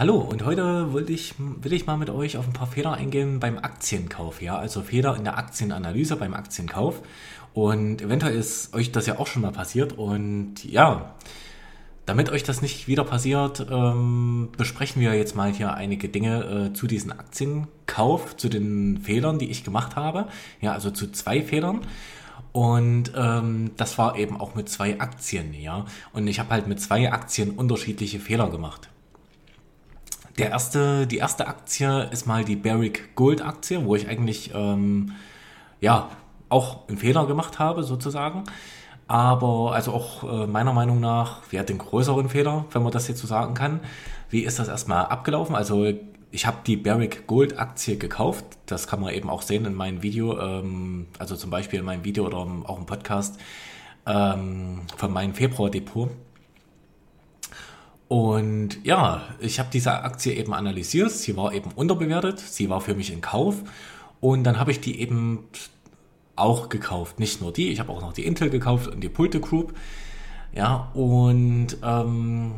Hallo und heute will ich, will ich mal mit euch auf ein paar Fehler eingehen beim Aktienkauf, ja, also Fehler in der Aktienanalyse beim Aktienkauf. Und eventuell ist euch das ja auch schon mal passiert. Und ja, damit euch das nicht wieder passiert, ähm, besprechen wir jetzt mal hier einige Dinge äh, zu diesem Aktienkauf, zu den Fehlern, die ich gemacht habe, ja, also zu zwei Fehlern. Und ähm, das war eben auch mit zwei Aktien, ja. Und ich habe halt mit zwei Aktien unterschiedliche Fehler gemacht. Der erste, die erste Aktie ist mal die Barrick Gold Aktie, wo ich eigentlich ähm, ja auch einen Fehler gemacht habe sozusagen. Aber also auch äh, meiner Meinung nach, wer hat den größeren Fehler, wenn man das jetzt so sagen kann. Wie ist das erstmal abgelaufen? Also ich habe die Barrick Gold Aktie gekauft. Das kann man eben auch sehen in meinem Video, ähm, also zum Beispiel in meinem Video oder auch im Podcast ähm, von meinem Februar Depot. Und ja, ich habe diese Aktie eben analysiert. Sie war eben unterbewertet. Sie war für mich in Kauf. Und dann habe ich die eben auch gekauft. Nicht nur die, ich habe auch noch die Intel gekauft und die Pulte Group. Ja, und ähm,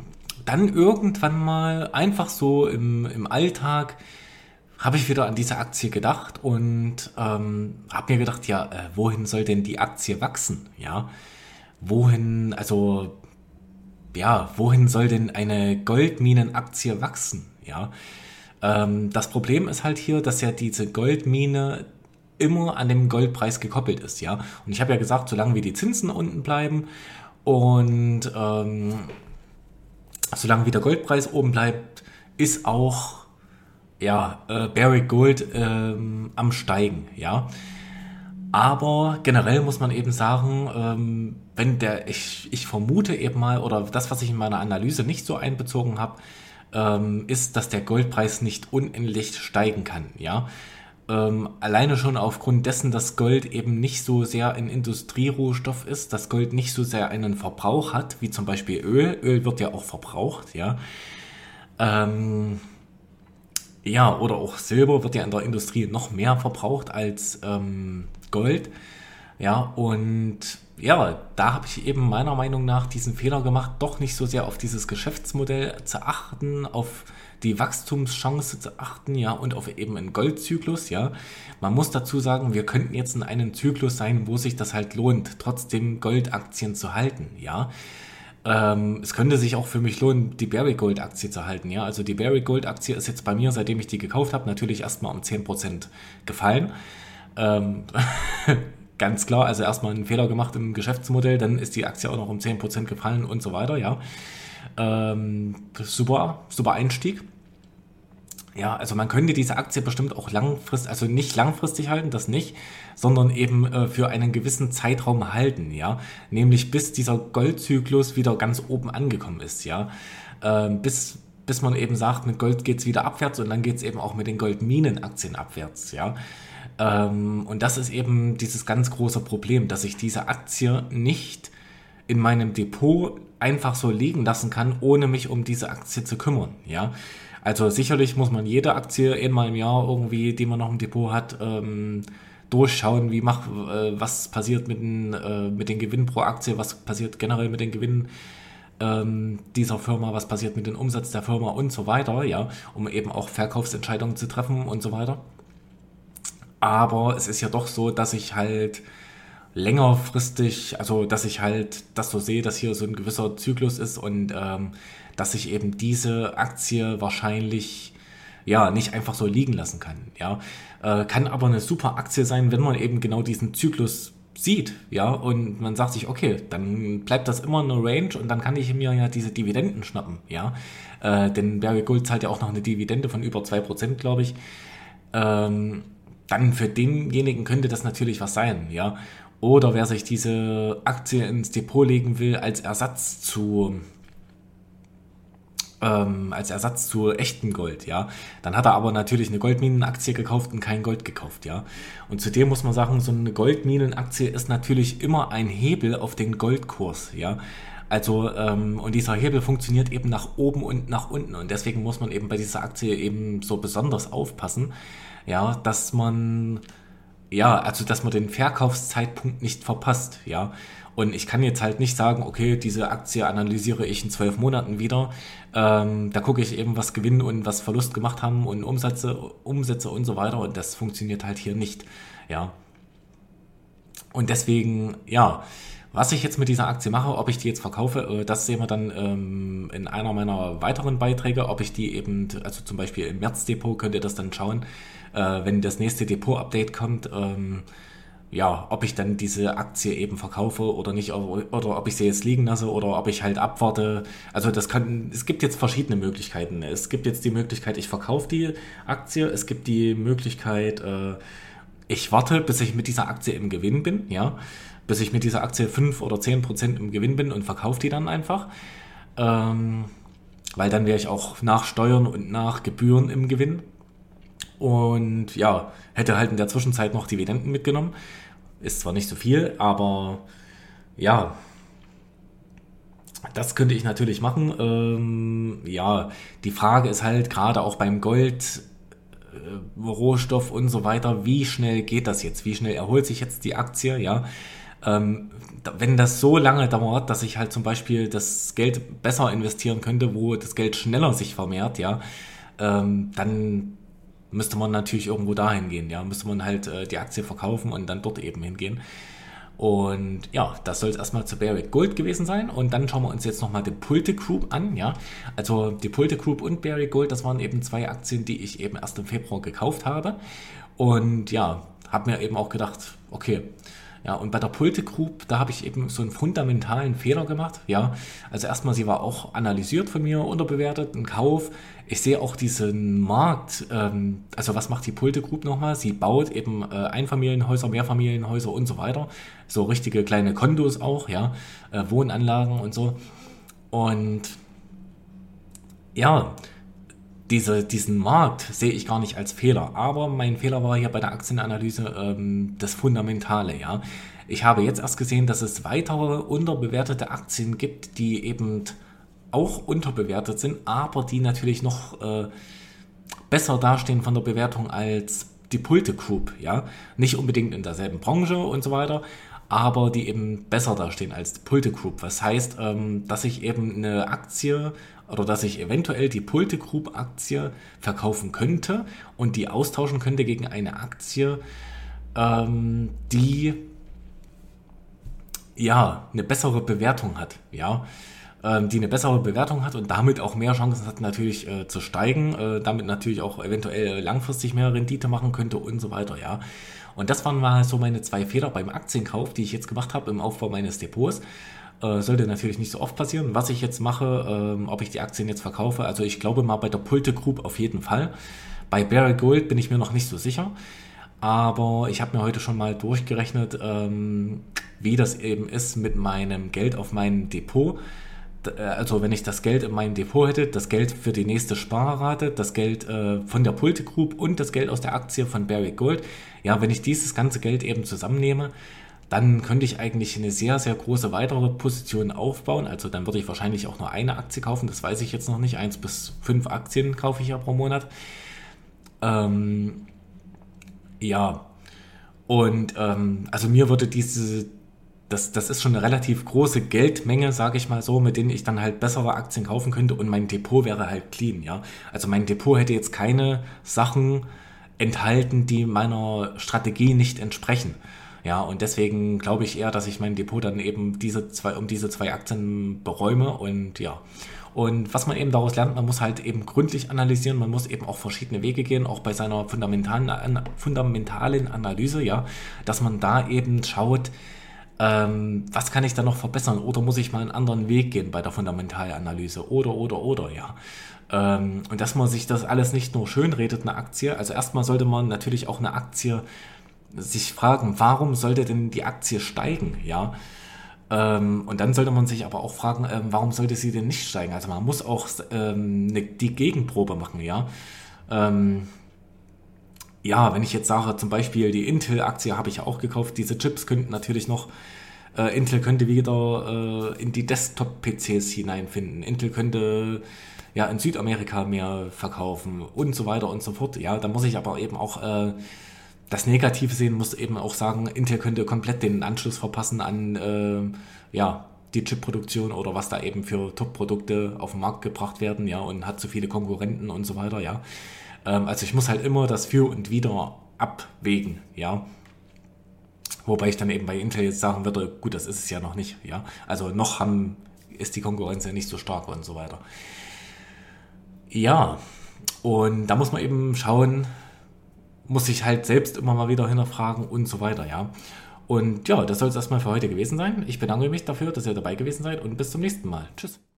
dann irgendwann mal einfach so im, im Alltag habe ich wieder an diese Aktie gedacht und ähm, habe mir gedacht, ja, äh, wohin soll denn die Aktie wachsen? Ja, wohin, also ja, wohin soll denn eine Goldminenaktie wachsen? Ja, ähm, das Problem ist halt hier, dass ja diese Goldmine immer an dem Goldpreis gekoppelt ist, ja. Und ich habe ja gesagt, solange wie die Zinsen unten bleiben und ähm, solange wie der Goldpreis oben bleibt, ist auch ja äh, Barrick Gold ähm, am steigen, ja. Aber generell muss man eben sagen, ähm, wenn der, ich, ich vermute eben mal, oder das, was ich in meiner Analyse nicht so einbezogen habe, ähm, ist, dass der Goldpreis nicht unendlich steigen kann, ja. Ähm, alleine schon aufgrund dessen, dass Gold eben nicht so sehr ein Industrierohstoff ist, dass Gold nicht so sehr einen Verbrauch hat, wie zum Beispiel Öl. Öl wird ja auch verbraucht, ja. Ähm, ja, oder auch Silber wird ja in der Industrie noch mehr verbraucht als ähm, Gold. Ja, und ja, da habe ich eben meiner Meinung nach diesen Fehler gemacht, doch nicht so sehr auf dieses Geschäftsmodell zu achten, auf die Wachstumschance zu achten, ja, und auf eben einen Goldzyklus, ja. Man muss dazu sagen, wir könnten jetzt in einem Zyklus sein, wo sich das halt lohnt, trotzdem Goldaktien zu halten, ja. Ähm, es könnte sich auch für mich lohnen, die Barry Gold Aktie zu halten, ja. Also die Barry Gold Aktie ist jetzt bei mir, seitdem ich die gekauft habe, natürlich erstmal um 10% gefallen. Ähm, ganz klar, also erstmal einen Fehler gemacht im Geschäftsmodell, dann ist die Aktie auch noch um 10% gefallen und so weiter, ja. Ähm, super, super Einstieg. Ja, also man könnte diese Aktie bestimmt auch langfristig, also nicht langfristig halten, das nicht, sondern eben äh, für einen gewissen Zeitraum halten, ja. Nämlich bis dieser Goldzyklus wieder ganz oben angekommen ist, ja. Ähm, bis, bis man eben sagt, mit Gold geht's wieder abwärts und dann geht's eben auch mit den Goldminenaktien abwärts, ja. Ähm, und das ist eben dieses ganz große Problem, dass ich diese Aktie nicht in meinem Depot einfach so liegen lassen kann, ohne mich um diese Aktie zu kümmern, ja. Also sicherlich muss man jede Aktie einmal im Jahr irgendwie, die man noch im Depot hat, ähm, durchschauen, wie mach, äh, was passiert mit den, äh, mit den Gewinnen pro Aktie, was passiert generell mit den Gewinnen ähm, dieser Firma, was passiert mit dem Umsatz der Firma und so weiter, ja, um eben auch Verkaufsentscheidungen zu treffen und so weiter. Aber es ist ja doch so, dass ich halt längerfristig, also dass ich halt das so sehe, dass hier so ein gewisser Zyklus ist und ähm, dass ich eben diese Aktie wahrscheinlich ja nicht einfach so liegen lassen kann. Ja, äh, kann aber eine super Aktie sein, wenn man eben genau diesen Zyklus sieht, ja, und man sagt sich, okay, dann bleibt das immer eine Range und dann kann ich mir ja diese Dividenden schnappen, ja. Äh, denn Berge Gold zahlt ja auch noch eine Dividende von über 2%, glaube ich. Ähm, dann für denjenigen könnte das natürlich was sein, ja. Oder wer sich diese Aktie ins Depot legen will als Ersatz zu ähm, als Ersatz zu echtem Gold, ja. Dann hat er aber natürlich eine Goldminenaktie gekauft und kein Gold gekauft, ja. Und zudem muss man sagen, so eine Goldminenaktie ist natürlich immer ein Hebel auf den Goldkurs, ja. Also, ähm, und dieser Hebel funktioniert eben nach oben und nach unten. Und deswegen muss man eben bei dieser Aktie eben so besonders aufpassen, ja, dass man ja, also dass man den Verkaufszeitpunkt nicht verpasst, ja. Und ich kann jetzt halt nicht sagen, okay, diese Aktie analysiere ich in zwölf Monaten wieder. Ähm, da gucke ich eben, was Gewinn und was Verlust gemacht haben und Umsätze, Umsätze und so weiter. Und das funktioniert halt hier nicht. Ja. Und deswegen, ja, was ich jetzt mit dieser Aktie mache, ob ich die jetzt verkaufe, äh, das sehen wir dann ähm, in einer meiner weiteren Beiträge, ob ich die eben, also zum Beispiel im März-Depot könnt ihr das dann schauen, äh, wenn das nächste Depot-Update kommt, ähm, ja, ob ich dann diese Aktie eben verkaufe oder nicht, oder ob ich sie jetzt liegen lasse oder ob ich halt abwarte. Also das kann, es gibt jetzt verschiedene Möglichkeiten. Es gibt jetzt die Möglichkeit, ich verkaufe die Aktie. Es gibt die Möglichkeit, äh, ich warte, bis ich mit dieser Aktie im Gewinn bin, ja, bis ich mit dieser Aktie 5 oder 10 Prozent im Gewinn bin und verkaufe die dann einfach. Ähm, weil dann wäre ich auch nach Steuern und nach Gebühren im Gewinn. Und ja, hätte halt in der Zwischenzeit noch Dividenden mitgenommen. Ist zwar nicht so viel, aber ja, das könnte ich natürlich machen. Ähm, ja, die Frage ist halt gerade auch beim Gold, äh, Rohstoff und so weiter, wie schnell geht das jetzt? Wie schnell erholt sich jetzt die Aktie? Ja, ähm, wenn das so lange dauert, dass ich halt zum Beispiel das Geld besser investieren könnte, wo das Geld schneller sich vermehrt, ja, ähm, dann müsste man natürlich irgendwo dahin gehen, ja, müsste man halt äh, die Aktie verkaufen und dann dort eben hingehen. Und ja, das soll es erstmal zu Barrick Gold gewesen sein. Und dann schauen wir uns jetzt nochmal die Pulte Group an, ja. Also die Pulte Group und Barrick Gold, das waren eben zwei Aktien, die ich eben erst im Februar gekauft habe. Und ja, habe mir eben auch gedacht, okay, ja, und bei der Pulte Group, da habe ich eben so einen fundamentalen Fehler gemacht. Ja, also erstmal, sie war auch analysiert von mir, unterbewertet, ein Kauf. Ich sehe auch diesen Markt, ähm, also was macht die Pulte Group nochmal? Sie baut eben äh, Einfamilienhäuser, Mehrfamilienhäuser und so weiter. So richtige kleine Kondos auch, ja, äh, Wohnanlagen und so. Und ja, diese, diesen Markt sehe ich gar nicht als Fehler. Aber mein Fehler war hier bei der Aktienanalyse ähm, das Fundamentale, ja. Ich habe jetzt erst gesehen, dass es weitere unterbewertete Aktien gibt, die eben auch unterbewertet sind, aber die natürlich noch äh, besser dastehen von der Bewertung als die Pulte Group, ja. Nicht unbedingt in derselben Branche und so weiter, aber die eben besser dastehen als die Pulte Group. Was heißt, ähm, dass ich eben eine Aktie oder dass ich eventuell die Pulte Group Aktie verkaufen könnte und die austauschen könnte gegen eine Aktie, ähm, die ja eine bessere Bewertung hat, ja, ähm, die eine bessere Bewertung hat und damit auch mehr Chancen hat natürlich äh, zu steigen, äh, damit natürlich auch eventuell langfristig mehr Rendite machen könnte und so weiter, ja. Und das waren mal so meine zwei Fehler beim Aktienkauf, die ich jetzt gemacht habe im Aufbau meines Depots. Äh, sollte natürlich nicht so oft passieren. Was ich jetzt mache, ähm, ob ich die Aktien jetzt verkaufe, also ich glaube mal bei der Pulte Group auf jeden Fall. Bei Barry Gold bin ich mir noch nicht so sicher. Aber ich habe mir heute schon mal durchgerechnet, ähm, wie das eben ist mit meinem Geld auf meinem Depot. Äh, also wenn ich das Geld in meinem Depot hätte, das Geld für die nächste Sparrate, das Geld äh, von der Pulte Group und das Geld aus der Aktie von Barry Gold. Ja, wenn ich dieses ganze Geld eben zusammennehme, dann könnte ich eigentlich eine sehr, sehr große weitere Position aufbauen. Also dann würde ich wahrscheinlich auch nur eine Aktie kaufen, das weiß ich jetzt noch nicht. Eins bis fünf Aktien kaufe ich ja pro Monat. Ähm, ja, und ähm, also mir würde diese, das, das ist schon eine relativ große Geldmenge, sage ich mal so, mit denen ich dann halt bessere Aktien kaufen könnte und mein Depot wäre halt clean, ja. Also mein Depot hätte jetzt keine Sachen enthalten, die meiner Strategie nicht entsprechen. Ja, und deswegen glaube ich eher, dass ich mein Depot dann eben diese zwei, um diese zwei Aktien beräume und ja. Und was man eben daraus lernt, man muss halt eben gründlich analysieren, man muss eben auch verschiedene Wege gehen, auch bei seiner fundamentalen, fundamentalen Analyse, ja, dass man da eben schaut, ähm, was kann ich da noch verbessern oder muss ich mal einen anderen Weg gehen bei der fundamentalen Analyse oder, oder, oder, ja. Ähm, und dass man sich das alles nicht nur schön redet, eine Aktie, also erstmal sollte man natürlich auch eine Aktie sich fragen, warum sollte denn die Aktie steigen, ja? Ähm, und dann sollte man sich aber auch fragen, ähm, warum sollte sie denn nicht steigen? Also man muss auch ähm, ne, die Gegenprobe machen, ja? Ja, wenn ich jetzt sage, zum Beispiel die Intel-Aktie habe ich auch gekauft, diese Chips könnten natürlich noch, äh, Intel könnte wieder äh, in die Desktop-PCs hineinfinden. Intel könnte ja in Südamerika mehr verkaufen und so weiter und so fort. Ja, da muss ich aber eben auch äh, das Negative sehen, muss eben auch sagen, Intel könnte komplett den Anschluss verpassen an äh, ja, die Chip-Produktion oder was da eben für Top-Produkte auf den Markt gebracht werden, ja, und hat zu viele Konkurrenten und so weiter, ja. Ähm, also ich muss halt immer das Für und Wider abwägen, ja. Wobei ich dann eben bei Intel jetzt sagen würde, gut, das ist es ja noch nicht, ja. Also noch haben, ist die Konkurrenz ja nicht so stark und so weiter. Ja, und da muss man eben schauen, muss sich halt selbst immer mal wieder hinterfragen und so weiter, ja. Und ja, das soll es erstmal für heute gewesen sein. Ich bedanke mich dafür, dass ihr dabei gewesen seid und bis zum nächsten Mal. Tschüss.